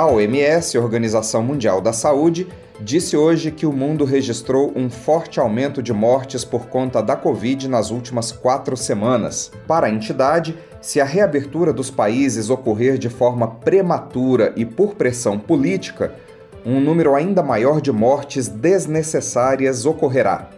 A OMS, Organização Mundial da Saúde, disse hoje que o mundo registrou um forte aumento de mortes por conta da Covid nas últimas quatro semanas. Para a entidade, se a reabertura dos países ocorrer de forma prematura e por pressão política, um número ainda maior de mortes desnecessárias ocorrerá.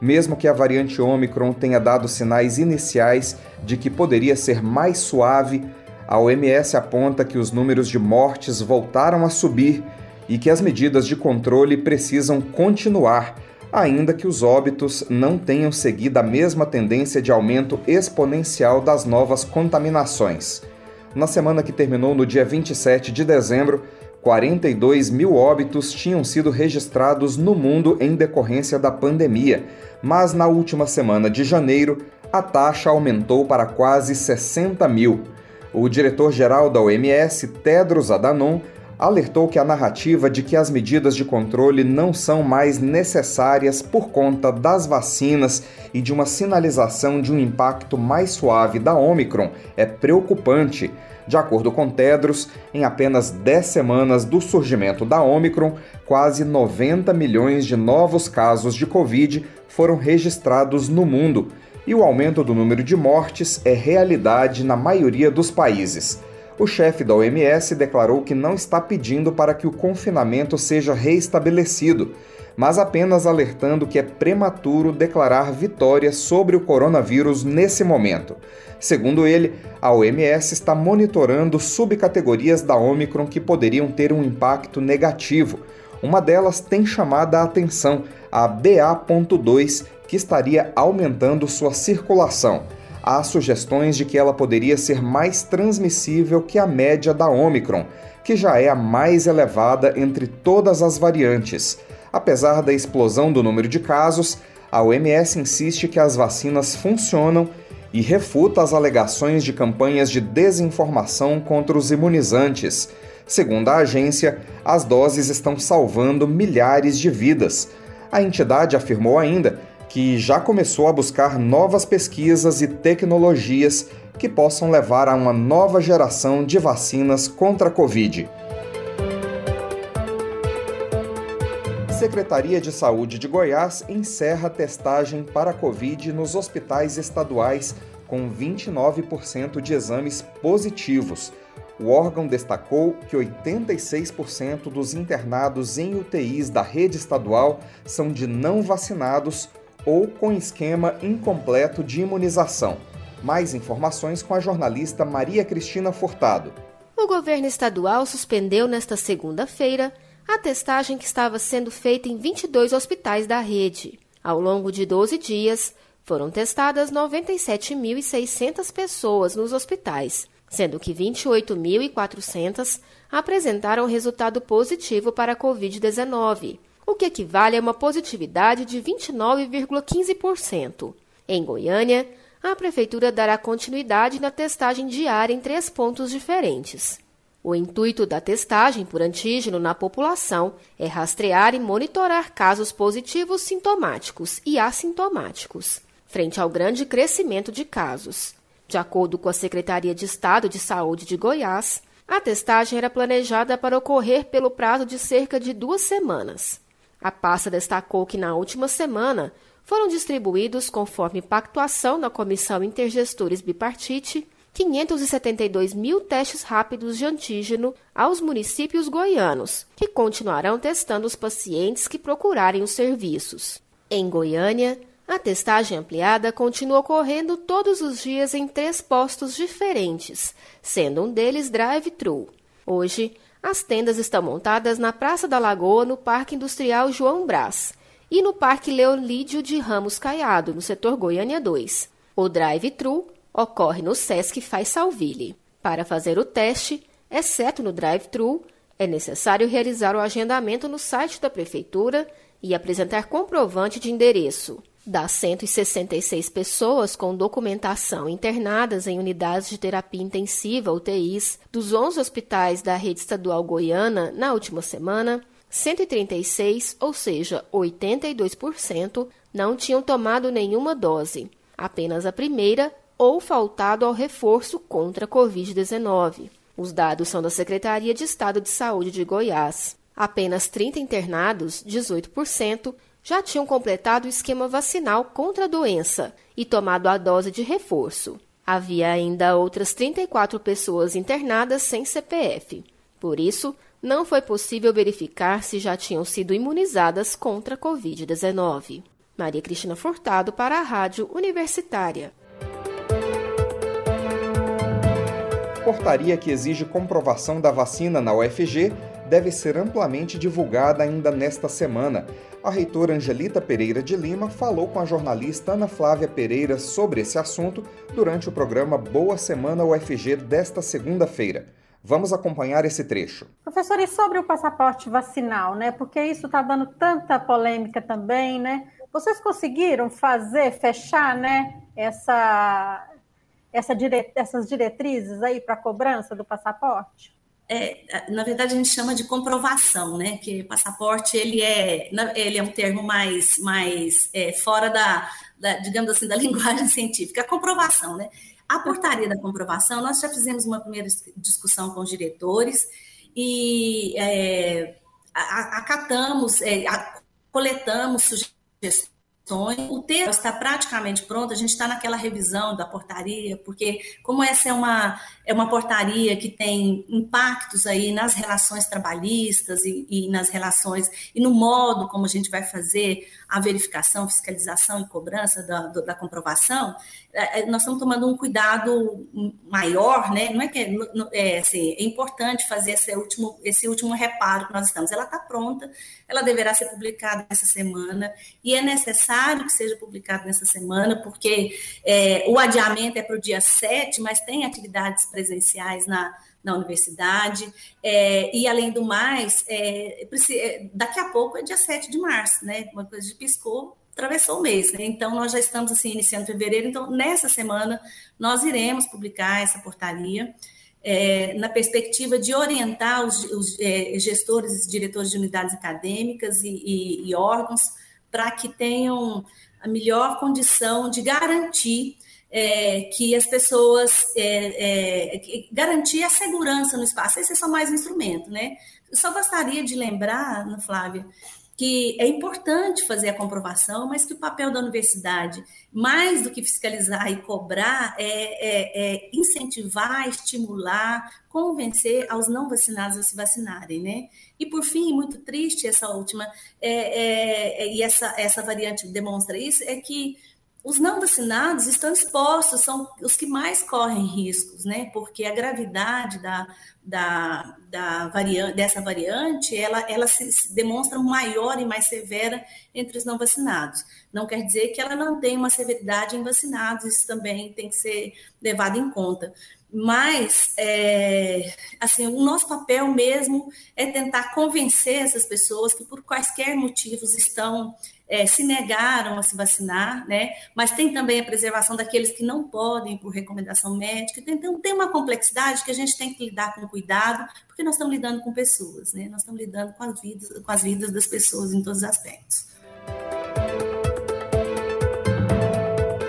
Mesmo que a variante Omicron tenha dado sinais iniciais de que poderia ser mais suave, a OMS aponta que os números de mortes voltaram a subir e que as medidas de controle precisam continuar, ainda que os óbitos não tenham seguido a mesma tendência de aumento exponencial das novas contaminações. Na semana que terminou no dia 27 de dezembro, 42 mil óbitos tinham sido registrados no mundo em decorrência da pandemia, mas na última semana de janeiro, a taxa aumentou para quase 60 mil. O diretor-geral da OMS, Tedros Adhanom, alertou que a narrativa de que as medidas de controle não são mais necessárias por conta das vacinas e de uma sinalização de um impacto mais suave da Omicron é preocupante. De acordo com Tedros, em apenas 10 semanas do surgimento da Omicron, quase 90 milhões de novos casos de Covid foram registrados no mundo e o aumento do número de mortes é realidade na maioria dos países o chefe da OMS declarou que não está pedindo para que o confinamento seja reestabelecido, mas apenas alertando que é prematuro declarar vitória sobre o coronavírus nesse momento. Segundo ele, a OMS está monitorando subcategorias da Omicron que poderiam ter um impacto negativo. Uma delas tem chamado a atenção, a BA.2, que estaria aumentando sua circulação há sugestões de que ela poderia ser mais transmissível que a média da Omicron, que já é a mais elevada entre todas as variantes. Apesar da explosão do número de casos, a OMS insiste que as vacinas funcionam e refuta as alegações de campanhas de desinformação contra os imunizantes. Segundo a agência, as doses estão salvando milhares de vidas. A entidade afirmou ainda que já começou a buscar novas pesquisas e tecnologias que possam levar a uma nova geração de vacinas contra a Covid. Secretaria de Saúde de Goiás encerra testagem para a Covid nos hospitais estaduais com 29% de exames positivos. O órgão destacou que 86% dos internados em UTIs da rede estadual são de não vacinados ou com esquema incompleto de imunização. Mais informações com a jornalista Maria Cristina Furtado. O governo estadual suspendeu nesta segunda-feira a testagem que estava sendo feita em 22 hospitais da rede. Ao longo de 12 dias, foram testadas 97.600 pessoas nos hospitais, sendo que 28.400 apresentaram resultado positivo para a Covid-19 o que equivale a uma positividade de 29,15%. Em Goiânia, a Prefeitura dará continuidade na testagem diária em três pontos diferentes. O intuito da testagem por antígeno na população é rastrear e monitorar casos positivos sintomáticos e assintomáticos, frente ao grande crescimento de casos. De acordo com a Secretaria de Estado de Saúde de Goiás, a testagem era planejada para ocorrer pelo prazo de cerca de duas semanas. A pasta destacou que na última semana foram distribuídos, conforme pactuação na Comissão Intergestores Bipartite, 572 mil testes rápidos de antígeno aos municípios goianos, que continuarão testando os pacientes que procurarem os serviços. Em Goiânia, a testagem ampliada continua ocorrendo todos os dias em três postos diferentes, sendo um deles drive-thru. Hoje, as tendas estão montadas na Praça da Lagoa, no Parque Industrial João Brás, e no Parque Leolídio de Ramos Caiado, no setor Goiânia 2. O drive-thru ocorre no Sesc Faz Salville. Para fazer o teste, exceto no drive-thru, é necessário realizar o agendamento no site da Prefeitura e apresentar comprovante de endereço. Das 166 pessoas com documentação internadas em unidades de terapia intensiva UTIs dos 11 hospitais da rede estadual goiana na última semana, 136, ou seja, 82%, não tinham tomado nenhuma dose, apenas a primeira ou faltado ao reforço contra a Covid-19. Os dados são da Secretaria de Estado de Saúde de Goiás. Apenas 30 internados, 18%, já tinham completado o esquema vacinal contra a doença e tomado a dose de reforço. Havia ainda outras 34 pessoas internadas sem CPF. Por isso, não foi possível verificar se já tinham sido imunizadas contra a Covid-19. Maria Cristina Furtado para a Rádio Universitária. Portaria que exige comprovação da vacina na UFG deve ser amplamente divulgada ainda nesta semana. A reitora Angelita Pereira de Lima falou com a jornalista Ana Flávia Pereira sobre esse assunto durante o programa Boa Semana UFG desta segunda-feira. Vamos acompanhar esse trecho. Professor, e sobre o passaporte vacinal, né? Porque isso está dando tanta polêmica também, né? Vocês conseguiram fazer, fechar, né? Essa, essa dire... essas diretrizes aí para cobrança do passaporte? É, na verdade a gente chama de comprovação, né? Que passaporte ele é, ele é um termo mais, mais é, fora da, da, digamos assim, da linguagem científica. A comprovação, né? A portaria da comprovação, nós já fizemos uma primeira discussão com os diretores e é, acatamos, é, coletamos sugestões o texto está praticamente pronto, a gente está naquela revisão da portaria, porque como essa é uma, é uma portaria que tem impactos aí nas relações trabalhistas e, e nas relações e no modo como a gente vai fazer a verificação, fiscalização e cobrança da, da comprovação, nós estamos tomando um cuidado maior, né? Não é que é, é, assim, é importante fazer esse último, esse último reparo que nós estamos. Ela está pronta, ela deverá ser publicada essa semana, e é necessário que seja publicada nessa semana, porque é, o adiamento é para o dia 7, mas tem atividades presenciais na, na universidade, é, e além do mais, é, é daqui a pouco é dia 7 de março, né? Uma coisa de piscou, atravessou o mês, né? Então nós já estamos assim iniciando fevereiro, então nessa semana nós iremos publicar essa portaria. É, na perspectiva de orientar os, os é, gestores e diretores de unidades acadêmicas e, e, e órgãos para que tenham a melhor condição de garantir é, que as pessoas é, é, garantir a segurança no espaço. Esse é só mais um instrumento, né? Eu só gostaria de lembrar, Flávia, que é importante fazer a comprovação, mas que o papel da universidade, mais do que fiscalizar e cobrar, é, é, é incentivar, estimular, convencer aos não vacinados a se vacinarem, né? E por fim, muito triste essa última, é, é, é, e essa, essa variante demonstra isso, é que os não vacinados estão expostos, são os que mais correm riscos, né? Porque a gravidade da, da, da variante, dessa variante, ela, ela se, se demonstra maior e mais severa entre os não vacinados. Não quer dizer que ela não tem uma severidade em vacinados, isso também tem que ser levado em conta. Mas, é, assim, o nosso papel mesmo é tentar convencer essas pessoas que, por quaisquer motivos, estão é, se negaram a se vacinar, né? Mas tem também a preservação daqueles que não podem por recomendação médica. Então tem uma complexidade que a gente tem que lidar com cuidado, porque nós estamos lidando com pessoas, né? Nós estamos lidando com as vidas, com as vidas das pessoas em todos os aspectos.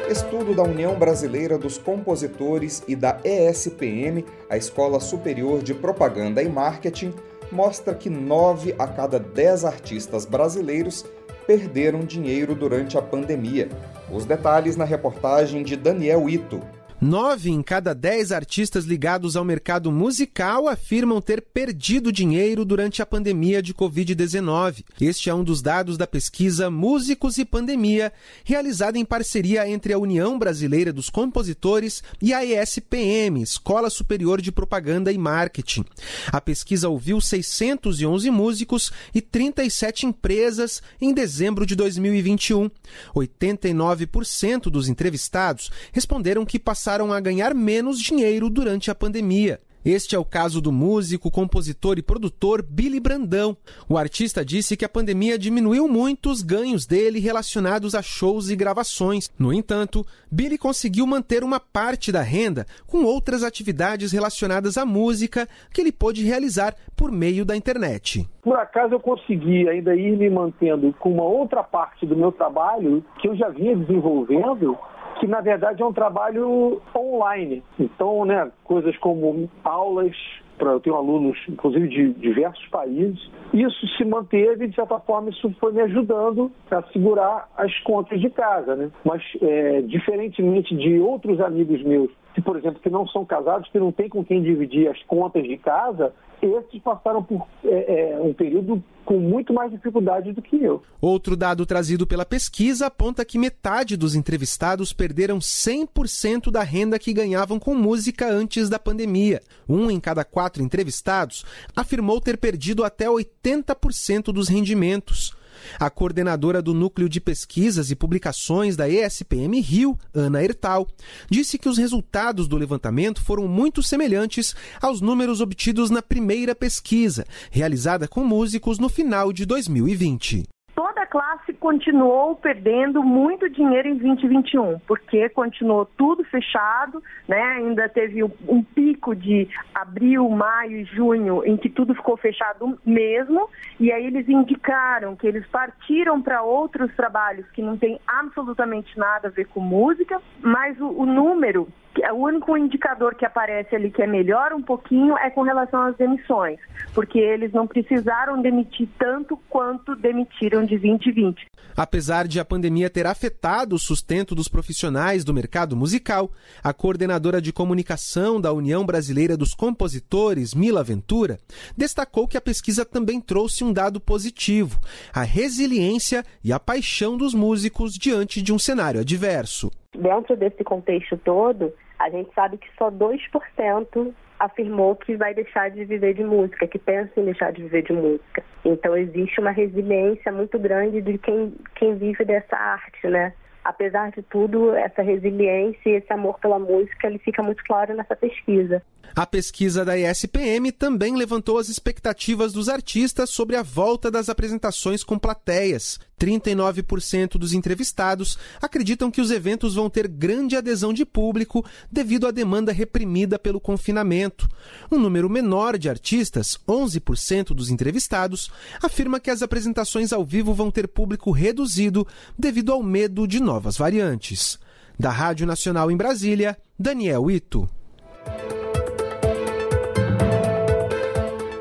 Estudo da União Brasileira dos Compositores e da ESPM, a Escola Superior de Propaganda e Marketing, mostra que nove a cada dez artistas brasileiros perderam dinheiro durante a pandemia. Os detalhes na reportagem de Daniel Ito. Nove em cada dez artistas ligados ao mercado musical afirmam ter perdido dinheiro durante a pandemia de Covid-19. Este é um dos dados da pesquisa Músicos e Pandemia, realizada em parceria entre a União Brasileira dos Compositores e a ESPM, Escola Superior de Propaganda e Marketing. A pesquisa ouviu 611 músicos e 37 empresas em dezembro de 2021. 89% dos entrevistados responderam que passaram passaram a ganhar menos dinheiro durante a pandemia. Este é o caso do músico, compositor e produtor Billy Brandão. O artista disse que a pandemia diminuiu muito os ganhos dele relacionados a shows e gravações. No entanto, Billy conseguiu manter uma parte da renda com outras atividades relacionadas à música que ele pôde realizar por meio da internet. Por acaso eu consegui ainda ir me mantendo com uma outra parte do meu trabalho que eu já vinha desenvolvendo que na verdade é um trabalho online. Então, né, coisas como aulas, para eu tenho alunos, inclusive de diversos países, isso se manteve, de certa forma, isso foi me ajudando a segurar as contas de casa, né? Mas, é, diferentemente de outros amigos meus, que, por exemplo, que não são casados, que não tem com quem dividir as contas de casa, esses passaram por é, é, um período com muito mais dificuldade do que eu. Outro dado trazido pela pesquisa aponta que metade dos entrevistados perderam 100% da renda que ganhavam com música antes da pandemia. Um em cada quatro entrevistados afirmou ter perdido até 80% dos rendimentos. A coordenadora do Núcleo de Pesquisas e Publicações da ESPM Rio, Ana Ertal, disse que os resultados do levantamento foram muito semelhantes aos números obtidos na primeira pesquisa, realizada com músicos no final de 2020 toda classe continuou perdendo muito dinheiro em 2021, porque continuou tudo fechado, né? Ainda teve um pico de abril, maio e junho em que tudo ficou fechado mesmo, e aí eles indicaram que eles partiram para outros trabalhos que não tem absolutamente nada a ver com música, mas o, o número o único indicador que aparece ali que é melhor um pouquinho é com relação às demissões, porque eles não precisaram demitir tanto quanto demitiram de 2020. Apesar de a pandemia ter afetado o sustento dos profissionais do mercado musical, a coordenadora de comunicação da União Brasileira dos Compositores, Mila Ventura, destacou que a pesquisa também trouxe um dado positivo: a resiliência e a paixão dos músicos diante de um cenário adverso. Dentro desse contexto todo, a gente sabe que só 2% afirmou que vai deixar de viver de música, que pensa em deixar de viver de música. Então existe uma resiliência muito grande de quem, quem vive dessa arte, né? Apesar de tudo, essa resiliência e esse amor pela música, ele fica muito claro nessa pesquisa. A pesquisa da ESPM também levantou as expectativas dos artistas sobre a volta das apresentações com plateias. 39% dos entrevistados acreditam que os eventos vão ter grande adesão de público devido à demanda reprimida pelo confinamento. Um número menor de artistas, 11% dos entrevistados, afirma que as apresentações ao vivo vão ter público reduzido devido ao medo de novas variantes. Da Rádio Nacional em Brasília, Daniel Ito.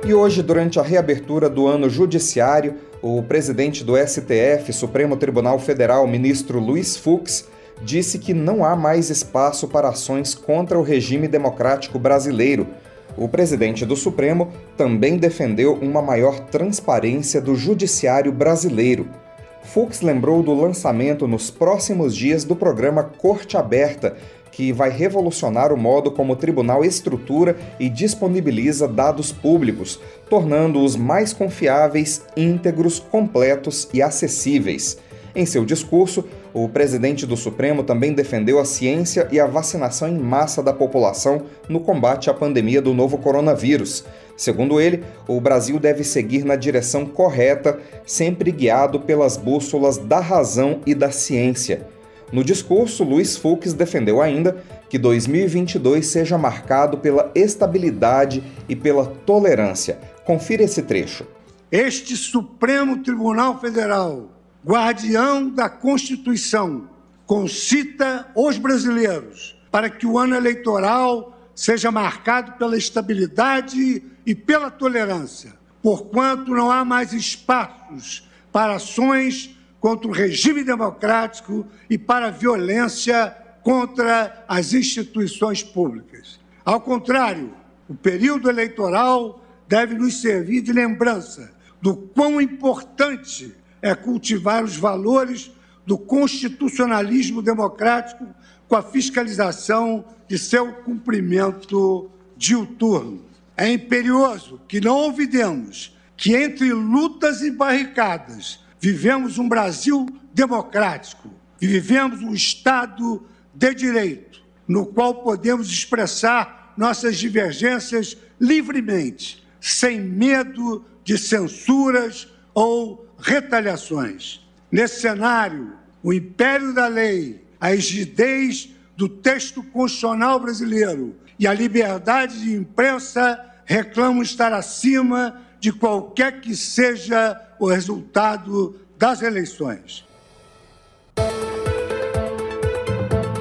E hoje, durante a reabertura do ano judiciário, o presidente do STF, Supremo Tribunal Federal, ministro Luiz Fux, disse que não há mais espaço para ações contra o regime democrático brasileiro. O presidente do Supremo também defendeu uma maior transparência do judiciário brasileiro. Fux lembrou do lançamento nos próximos dias do programa Corte Aberta, que vai revolucionar o modo como o tribunal estrutura e disponibiliza dados públicos, tornando-os mais confiáveis, íntegros, completos e acessíveis. Em seu discurso, o presidente do Supremo também defendeu a ciência e a vacinação em massa da população no combate à pandemia do novo coronavírus. Segundo ele, o Brasil deve seguir na direção correta, sempre guiado pelas bússolas da razão e da ciência. No discurso, Luiz Fux defendeu ainda que 2022 seja marcado pela estabilidade e pela tolerância. Confira esse trecho. Este Supremo Tribunal Federal, guardião da Constituição, concita os brasileiros para que o ano eleitoral seja marcado pela estabilidade e pela tolerância, porquanto não há mais espaços para ações contra o regime democrático e para a violência contra as instituições públicas. Ao contrário, o período eleitoral deve nos servir de lembrança do quão importante é cultivar os valores do constitucionalismo democrático com a fiscalização de seu cumprimento diuturno. É imperioso que não olvidemos que entre lutas e barricadas Vivemos um Brasil democrático e vivemos um Estado de direito, no qual podemos expressar nossas divergências livremente, sem medo de censuras ou retaliações. Nesse cenário, o império da lei, a rigidez do texto constitucional brasileiro e a liberdade de imprensa reclamam estar acima de qualquer que seja o resultado das eleições.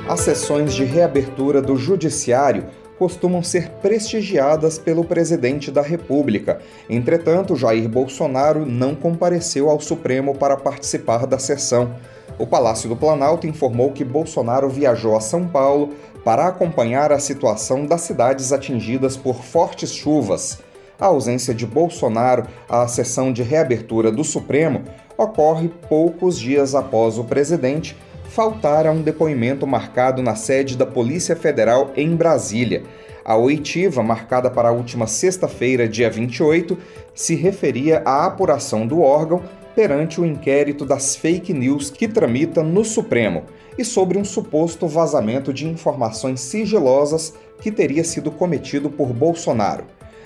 As sessões de reabertura do Judiciário costumam ser prestigiadas pelo presidente da República. Entretanto, Jair Bolsonaro não compareceu ao Supremo para participar da sessão. O Palácio do Planalto informou que Bolsonaro viajou a São Paulo para acompanhar a situação das cidades atingidas por fortes chuvas. A ausência de Bolsonaro à sessão de reabertura do Supremo ocorre poucos dias após o presidente faltar a um depoimento marcado na sede da Polícia Federal em Brasília. A oitiva, marcada para a última sexta-feira, dia 28, se referia à apuração do órgão perante o inquérito das fake news que tramita no Supremo e sobre um suposto vazamento de informações sigilosas que teria sido cometido por Bolsonaro.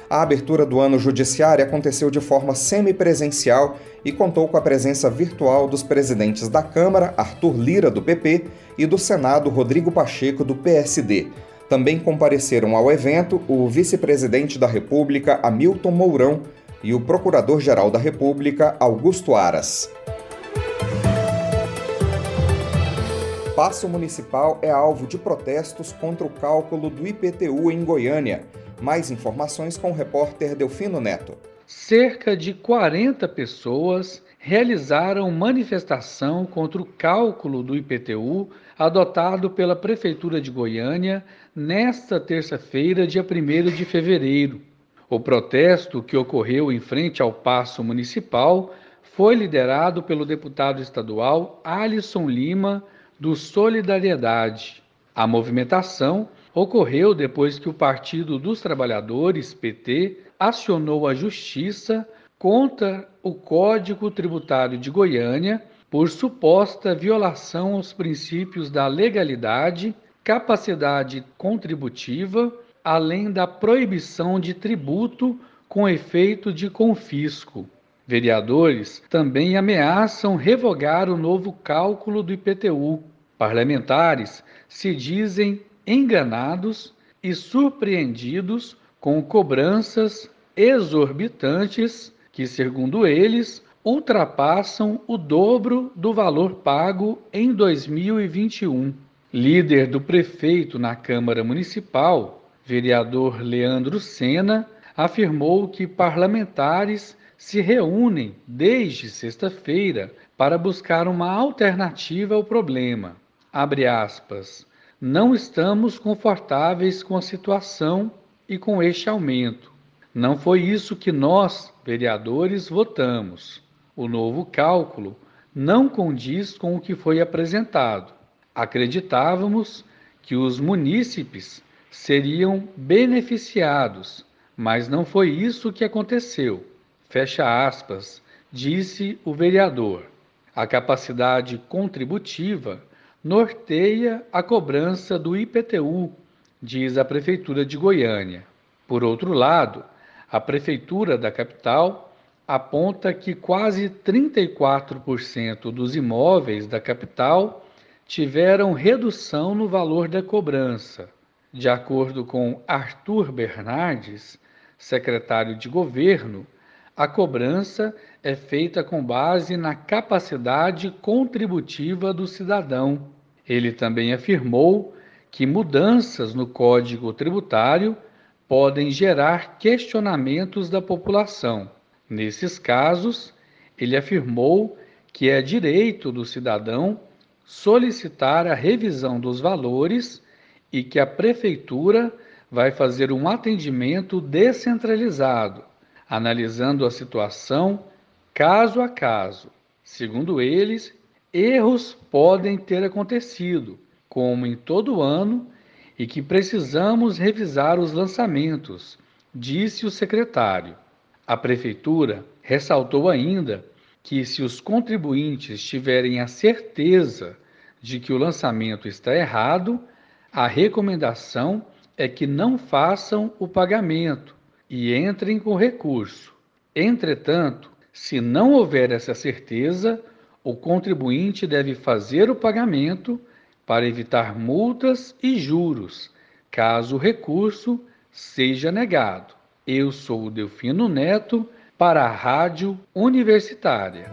A abertura do ano judiciário aconteceu de forma semipresencial e contou com a presença virtual dos presidentes da Câmara, Arthur Lira, do PP, e do Senado, Rodrigo Pacheco, do PSD. Também compareceram ao evento o vice-presidente da República, Hamilton Mourão, e o procurador-geral da República, Augusto Aras. Passo Municipal é alvo de protestos contra o cálculo do IPTU em Goiânia. Mais informações com o repórter Delfino Neto. Cerca de 40 pessoas realizaram manifestação contra o cálculo do IPTU adotado pela Prefeitura de Goiânia nesta terça-feira, dia 1 de fevereiro. O protesto, que ocorreu em frente ao Paço Municipal, foi liderado pelo deputado estadual Alisson Lima, do Solidariedade. A movimentação ocorreu depois que o Partido dos Trabalhadores, PT, acionou a Justiça contra o Código Tributário de Goiânia por suposta violação aos princípios da legalidade, capacidade contributiva, além da proibição de tributo com efeito de confisco. Vereadores também ameaçam revogar o novo cálculo do IPTU. Parlamentares se dizem enganados e surpreendidos com cobranças exorbitantes que, segundo eles, ultrapassam o dobro do valor pago em 2021. Líder do prefeito na Câmara Municipal, vereador Leandro Sena, afirmou que parlamentares se reúnem desde sexta-feira para buscar uma alternativa ao problema. Aspas. Não estamos confortáveis com a situação e com este aumento. Não foi isso que nós, vereadores, votamos. O novo cálculo não condiz com o que foi apresentado. Acreditávamos que os munícipes seriam beneficiados, mas não foi isso que aconteceu. Fecha aspas, disse o vereador. A capacidade contributiva norteia a cobrança do IPTU, diz a Prefeitura de Goiânia. Por outro lado, a Prefeitura da capital aponta que quase 34% dos imóveis da capital tiveram redução no valor da cobrança. De acordo com Arthur Bernardes, secretário de governo, a cobrança é feita com base na capacidade contributiva do cidadão ele também afirmou que mudanças no Código Tributário podem gerar questionamentos da população. Nesses casos, ele afirmou que é direito do cidadão solicitar a revisão dos valores e que a prefeitura vai fazer um atendimento descentralizado, analisando a situação caso a caso. Segundo eles, erros podem ter acontecido, como em todo ano, e que precisamos revisar os lançamentos, disse o secretário. A prefeitura ressaltou ainda que, se os contribuintes tiverem a certeza de que o lançamento está errado, a recomendação é que não façam o pagamento e entrem com recurso. Entretanto, se não houver essa certeza, o contribuinte deve fazer o pagamento para evitar multas e juros, caso o recurso seja negado. Eu sou o Delfino Neto para a Rádio Universitária.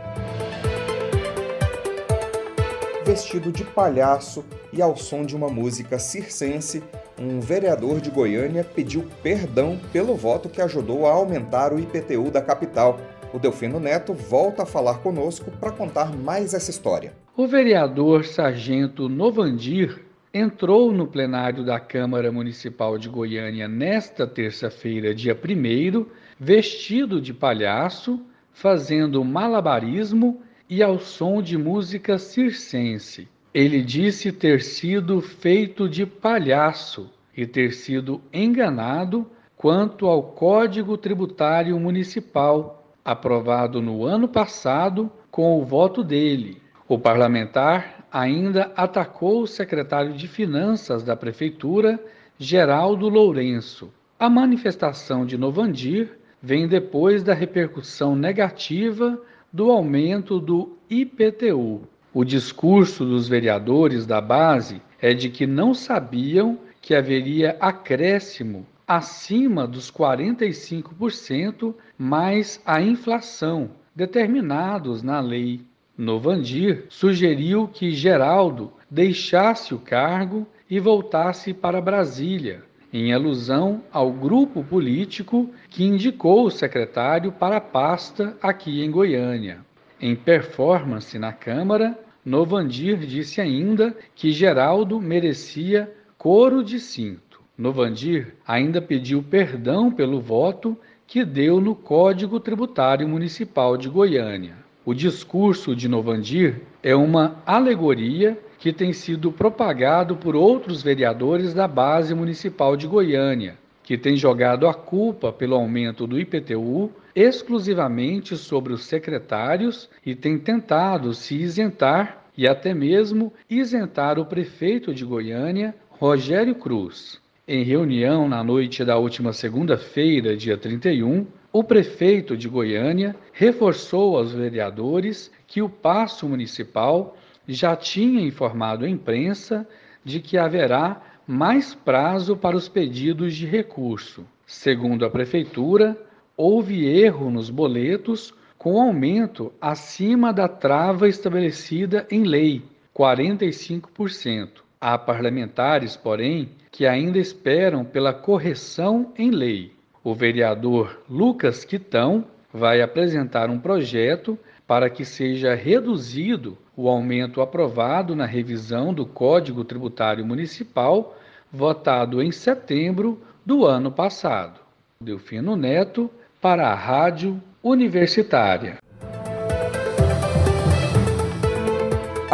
Vestido de palhaço e ao som de uma música circense, um vereador de Goiânia pediu perdão pelo voto que ajudou a aumentar o IPTU da capital. O Delfino Neto volta a falar conosco para contar mais essa história. O vereador Sargento Novandir entrou no plenário da Câmara Municipal de Goiânia nesta terça-feira, dia 1, vestido de palhaço, fazendo malabarismo e ao som de música circense. Ele disse ter sido feito de palhaço e ter sido enganado quanto ao Código Tributário Municipal, aprovado no ano passado com o voto dele. O parlamentar ainda atacou o secretário de Finanças da Prefeitura, Geraldo Lourenço. A manifestação de Novandir vem depois da repercussão negativa do aumento do IPTU. O discurso dos vereadores da base é de que não sabiam que haveria acréscimo acima dos 45% mais a inflação determinados na lei Novandir sugeriu que Geraldo deixasse o cargo e voltasse para Brasília, em alusão ao grupo político que indicou o secretário para a pasta aqui em Goiânia. Em performance na Câmara, Novandir disse ainda que Geraldo merecia coro de cinto. Novandir ainda pediu perdão pelo voto que deu no Código Tributário Municipal de Goiânia. O discurso de Novandir é uma alegoria que tem sido propagado por outros vereadores da base municipal de Goiânia, que tem jogado a culpa pelo aumento do IPTU exclusivamente sobre os secretários e tem tentado se isentar e até mesmo isentar o prefeito de Goiânia, Rogério Cruz. Em reunião na noite da última segunda-feira, dia 31, o prefeito de Goiânia reforçou aos vereadores que o passo municipal já tinha informado a imprensa de que haverá mais prazo para os pedidos de recurso. Segundo a prefeitura, houve erro nos boletos com aumento acima da trava estabelecida em lei, 45%. Há parlamentares, porém, que ainda esperam pela correção em lei o vereador Lucas Quitão vai apresentar um projeto para que seja reduzido o aumento aprovado na revisão do Código Tributário Municipal, votado em setembro do ano passado. Delfino Neto, para a Rádio Universitária.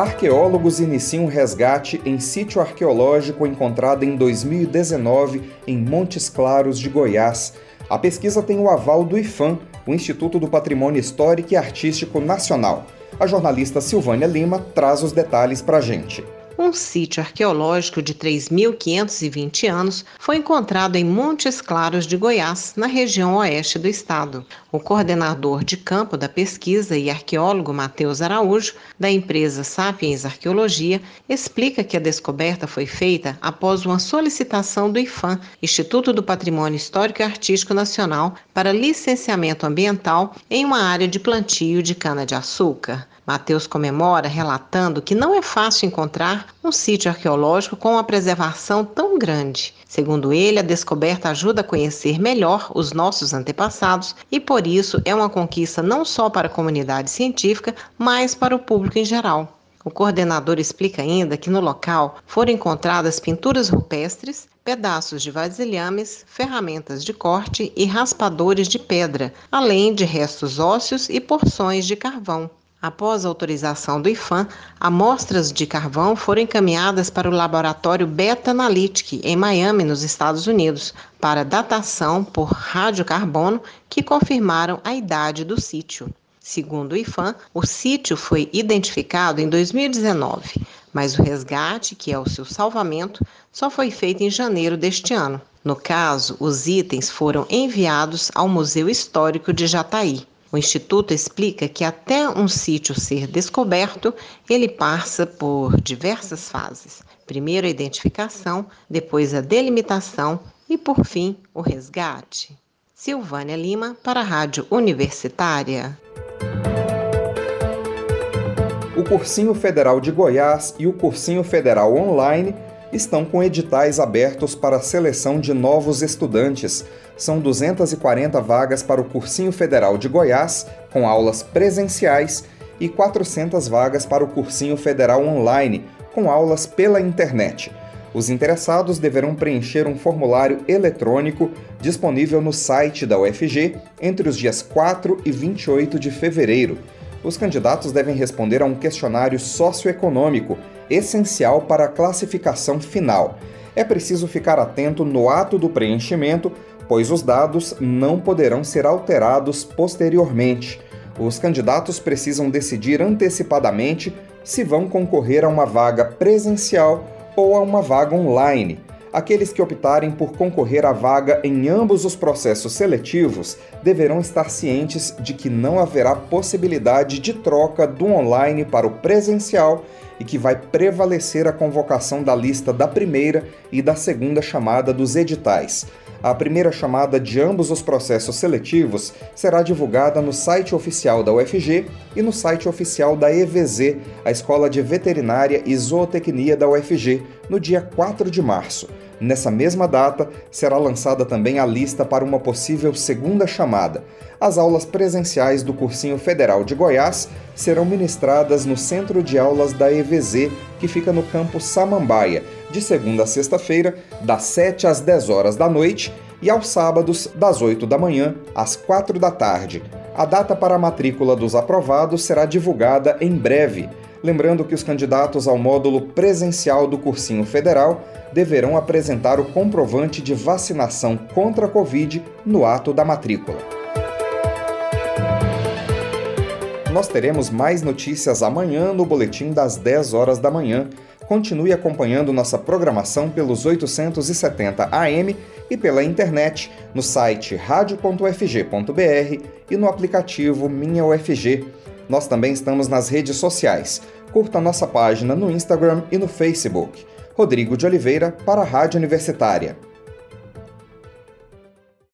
Arqueólogos iniciam resgate em sítio arqueológico encontrado em 2019 em Montes Claros de Goiás. A pesquisa tem o aval do IFAM, o Instituto do Patrimônio Histórico e Artístico Nacional. A jornalista Silvânia Lima traz os detalhes para a gente um sítio arqueológico de 3.520 anos foi encontrado em Montes Claros de Goiás, na região oeste do estado. O coordenador de campo da pesquisa e arqueólogo Matheus Araújo, da empresa Sapiens Arqueologia, explica que a descoberta foi feita após uma solicitação do IFAM, Instituto do Patrimônio Histórico e Artístico Nacional, para licenciamento ambiental em uma área de plantio de cana-de-açúcar. Mateus comemora relatando que não é fácil encontrar um sítio arqueológico com uma preservação tão grande. Segundo ele, a descoberta ajuda a conhecer melhor os nossos antepassados e, por isso, é uma conquista não só para a comunidade científica, mas para o público em geral. O coordenador explica ainda que no local foram encontradas pinturas rupestres, pedaços de vasilhames, ferramentas de corte e raspadores de pedra, além de restos ósseos e porções de carvão. Após autorização do IFAM, amostras de carvão foram encaminhadas para o laboratório Beta Analytic, em Miami, nos Estados Unidos, para datação por radiocarbono, que confirmaram a idade do sítio. Segundo o IFAM, o sítio foi identificado em 2019, mas o resgate, que é o seu salvamento, só foi feito em janeiro deste ano. No caso, os itens foram enviados ao Museu Histórico de Jataí. O Instituto explica que até um sítio ser descoberto, ele passa por diversas fases. Primeiro a identificação, depois a delimitação e, por fim, o resgate. Silvânia Lima, para a Rádio Universitária. O Cursinho Federal de Goiás e o Cursinho Federal Online estão com editais abertos para a seleção de novos estudantes. São 240 vagas para o Cursinho Federal de Goiás, com aulas presenciais, e 400 vagas para o Cursinho Federal Online, com aulas pela internet. Os interessados deverão preencher um formulário eletrônico disponível no site da UFG entre os dias 4 e 28 de fevereiro. Os candidatos devem responder a um questionário socioeconômico, essencial para a classificação final. É preciso ficar atento no ato do preenchimento, pois os dados não poderão ser alterados posteriormente. Os candidatos precisam decidir antecipadamente se vão concorrer a uma vaga presencial ou a uma vaga online. Aqueles que optarem por concorrer à vaga em ambos os processos seletivos deverão estar cientes de que não haverá possibilidade de troca do online para o presencial e que vai prevalecer a convocação da lista da primeira e da segunda chamada dos editais. A primeira chamada de ambos os processos seletivos será divulgada no site oficial da UFG e no site oficial da EVZ, a Escola de Veterinária e Zootecnia da UFG, no dia 4 de março. Nessa mesma data, será lançada também a lista para uma possível segunda chamada. As aulas presenciais do Cursinho Federal de Goiás serão ministradas no Centro de Aulas da EVZ, que fica no campus Samambaia, de segunda a sexta-feira, das 7 às 10 horas da noite, e aos sábados, das 8 da manhã às 4 da tarde. A data para a matrícula dos aprovados será divulgada em breve. Lembrando que os candidatos ao módulo presencial do Cursinho Federal deverão apresentar o comprovante de vacinação contra a Covid no ato da matrícula. Nós teremos mais notícias amanhã no boletim das 10 horas da manhã. Continue acompanhando nossa programação pelos 870 AM e pela internet no site radio.ufg.br e no aplicativo Minha UFG. Nós também estamos nas redes sociais. Curta nossa página no Instagram e no Facebook. Rodrigo de Oliveira para a Rádio Universitária.